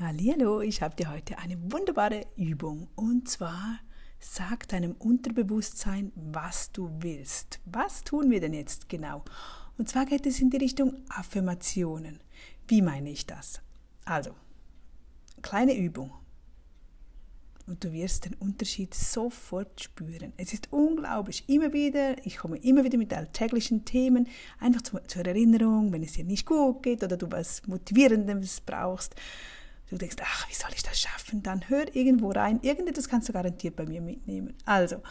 Hallo, ich habe dir heute eine wunderbare Übung und zwar sag deinem Unterbewusstsein, was du willst. Was tun wir denn jetzt genau? Und zwar geht es in die Richtung Affirmationen. Wie meine ich das? Also, kleine Übung. Und du wirst den Unterschied sofort spüren. Es ist unglaublich. Immer wieder, ich komme immer wieder mit alltäglichen Themen, einfach zur Erinnerung, wenn es dir nicht gut geht oder du was Motivierendes brauchst du denkst, ach, wie soll ich das schaffen? Dann hör irgendwo rein. Irgendetwas kannst du garantiert bei mir mitnehmen. Also,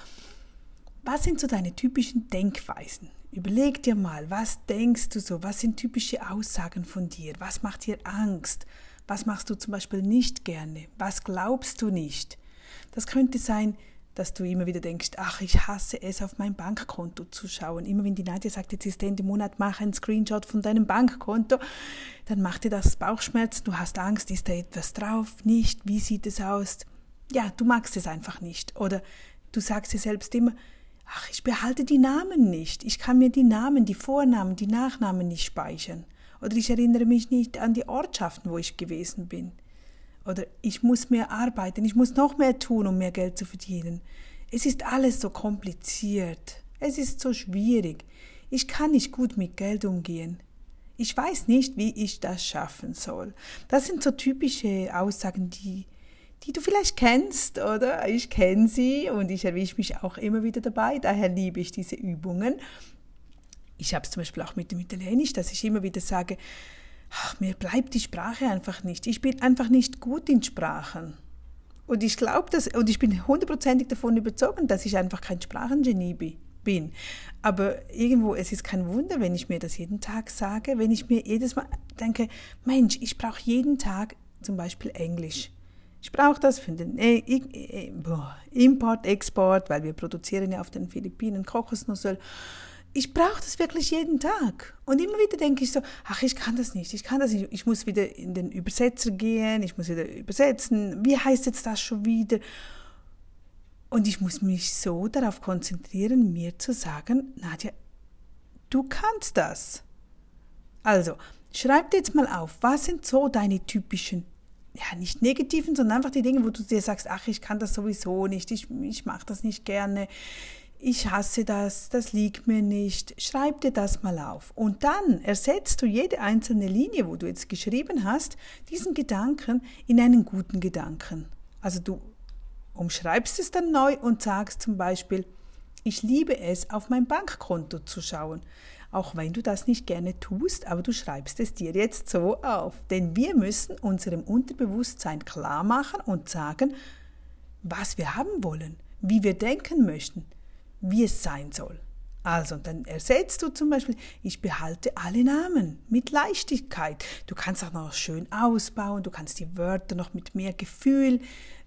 was sind so deine typischen Denkweisen? Überleg dir mal, was denkst du so? Was sind typische Aussagen von dir? Was macht dir Angst? Was machst du zum Beispiel nicht gerne? Was glaubst du nicht? Das könnte sein, dass du immer wieder denkst, ach, ich hasse es, auf mein Bankkonto zu schauen. Immer wenn die Nadja sagt, jetzt ist Ende Monat, mach einen Screenshot von deinem Bankkonto, dann macht dir das Bauchschmerz, du hast Angst, ist da etwas drauf, nicht, wie sieht es aus? Ja, du magst es einfach nicht. Oder du sagst dir selbst immer, ach, ich behalte die Namen nicht, ich kann mir die Namen, die Vornamen, die Nachnamen nicht speichern. Oder ich erinnere mich nicht an die Ortschaften, wo ich gewesen bin. Oder ich muss mehr arbeiten, ich muss noch mehr tun, um mehr Geld zu verdienen. Es ist alles so kompliziert. Es ist so schwierig. Ich kann nicht gut mit Geld umgehen. Ich weiß nicht, wie ich das schaffen soll. Das sind so typische Aussagen, die, die du vielleicht kennst, oder? Ich kenne sie und ich erwische mich auch immer wieder dabei. Daher liebe ich diese Übungen. Ich habe es zum Beispiel auch mit dem Italienisch, dass ich immer wieder sage, ach, mir bleibt die Sprache einfach nicht. Ich bin einfach nicht gut in Sprachen. Und ich glaube das, und ich bin hundertprozentig davon überzeugt, dass ich einfach kein Sprachengenie bin. Aber irgendwo, es ist kein Wunder, wenn ich mir das jeden Tag sage, wenn ich mir jedes Mal denke, Mensch, ich brauche jeden Tag zum Beispiel Englisch. Ich brauche das für den äh, äh, Import, Export, weil wir produzieren ja auf den Philippinen Kokosnussöl ich brauche das wirklich jeden Tag. Und immer wieder denke ich so, ach, ich kann das nicht, ich kann das nicht. Ich muss wieder in den Übersetzer gehen, ich muss wieder übersetzen. Wie heißt jetzt das schon wieder? Und ich muss mich so darauf konzentrieren, mir zu sagen, Nadja, du kannst das. Also, schreib dir jetzt mal auf, was sind so deine typischen, ja, nicht negativen, sondern einfach die Dinge, wo du dir sagst, ach, ich kann das sowieso nicht, ich, ich mache das nicht gerne ich hasse das, das liegt mir nicht, schreib dir das mal auf. Und dann ersetzt du jede einzelne Linie, wo du jetzt geschrieben hast, diesen Gedanken in einen guten Gedanken. Also du umschreibst es dann neu und sagst zum Beispiel, ich liebe es, auf mein Bankkonto zu schauen. Auch wenn du das nicht gerne tust, aber du schreibst es dir jetzt so auf. Denn wir müssen unserem Unterbewusstsein klar machen und sagen, was wir haben wollen, wie wir denken möchten wie es sein soll. Also, dann ersetzt du zum Beispiel, ich behalte alle Namen mit Leichtigkeit. Du kannst auch noch schön ausbauen, du kannst die Wörter noch mit mehr Gefühl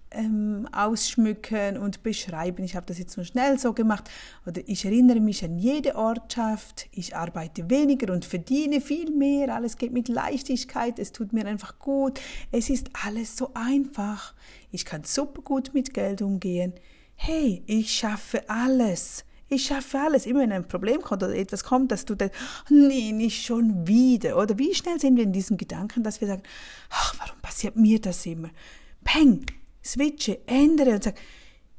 ähm, ausschmücken und beschreiben. Ich habe das jetzt nur schnell so gemacht. Oder ich erinnere mich an jede Ortschaft, ich arbeite weniger und verdiene viel mehr. Alles geht mit Leichtigkeit, es tut mir einfach gut. Es ist alles so einfach. Ich kann super gut mit Geld umgehen hey, ich schaffe alles. Ich schaffe alles. Immer wenn ein Problem kommt oder etwas kommt, dass du denkst, nee, nicht schon wieder. Oder wie schnell sind wir in diesem Gedanken, dass wir sagen, ach, warum passiert mir das immer? Peng, switche, ändere und sag,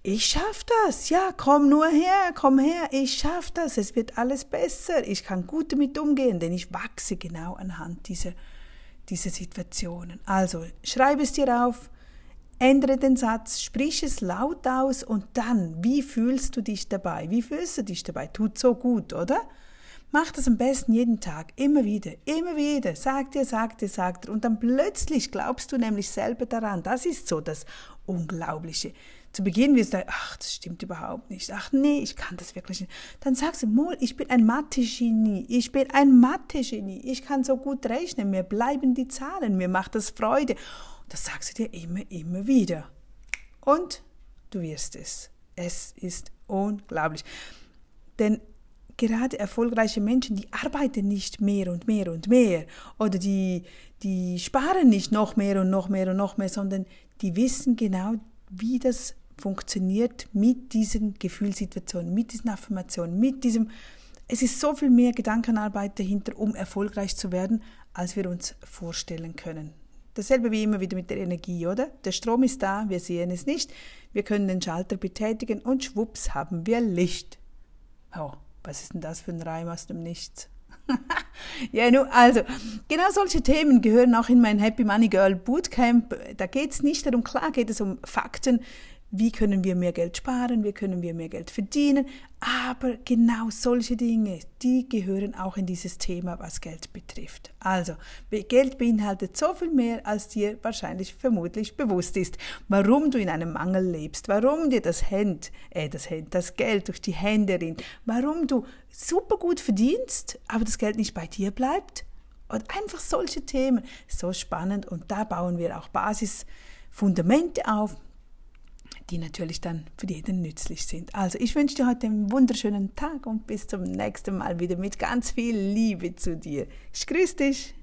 ich schaffe das. Ja, komm nur her, komm her, ich schaffe das. Es wird alles besser. Ich kann gut damit umgehen, denn ich wachse genau anhand dieser, dieser Situationen. Also, schreib es dir auf, Ändere den Satz, sprich es laut aus und dann, wie fühlst du dich dabei? Wie fühlst du dich dabei? Tut so gut, oder? Mach das am besten jeden Tag, immer wieder, immer wieder. Sag dir, sag dir, sag dir. Und dann plötzlich glaubst du nämlich selber daran. Das ist so das Unglaubliche. Zu Beginn wirst du, ach, das stimmt überhaupt nicht. Ach nee, ich kann das wirklich nicht. Dann sagst du, Mol, ich bin ein Mathe-Genie. Ich bin ein Mathe-Genie. Ich kann so gut rechnen. Mir bleiben die Zahlen. Mir macht das Freude. Das sagst du dir immer, immer wieder. Und du wirst es. Es ist unglaublich. Denn gerade erfolgreiche Menschen, die arbeiten nicht mehr und mehr und mehr oder die, die sparen nicht noch mehr und noch mehr und noch mehr, sondern die wissen genau, wie das funktioniert mit diesen Gefühlssituationen, mit diesen Affirmationen, mit diesem, es ist so viel mehr Gedankenarbeit dahinter, um erfolgreich zu werden, als wir uns vorstellen können. Dasselbe wie immer wieder mit der Energie, oder? Der Strom ist da, wir sehen es nicht, wir können den Schalter betätigen und schwupps haben wir Licht. Oh, was ist denn das für ein Reim aus dem Nichts? ja, nun, also, genau solche Themen gehören auch in mein Happy Money Girl Bootcamp. Da geht es nicht darum, klar geht es um Fakten, wie können wir mehr Geld sparen, wie können wir mehr Geld verdienen, aber genau solche Dinge, die gehören auch in dieses Thema, was Geld betrifft. Also, Geld beinhaltet so viel mehr, als dir wahrscheinlich vermutlich bewusst ist, warum du in einem Mangel lebst, warum dir das Hand, äh, das Hand, das Geld durch die Hände rinnt, warum du super gut verdienst, aber das Geld nicht bei dir bleibt. Und einfach solche Themen, so spannend. Und da bauen wir auch Basisfundamente auf, die natürlich dann für jeden nützlich sind. Also ich wünsche dir heute einen wunderschönen Tag und bis zum nächsten Mal wieder mit ganz viel Liebe zu dir. Ich grüße dich.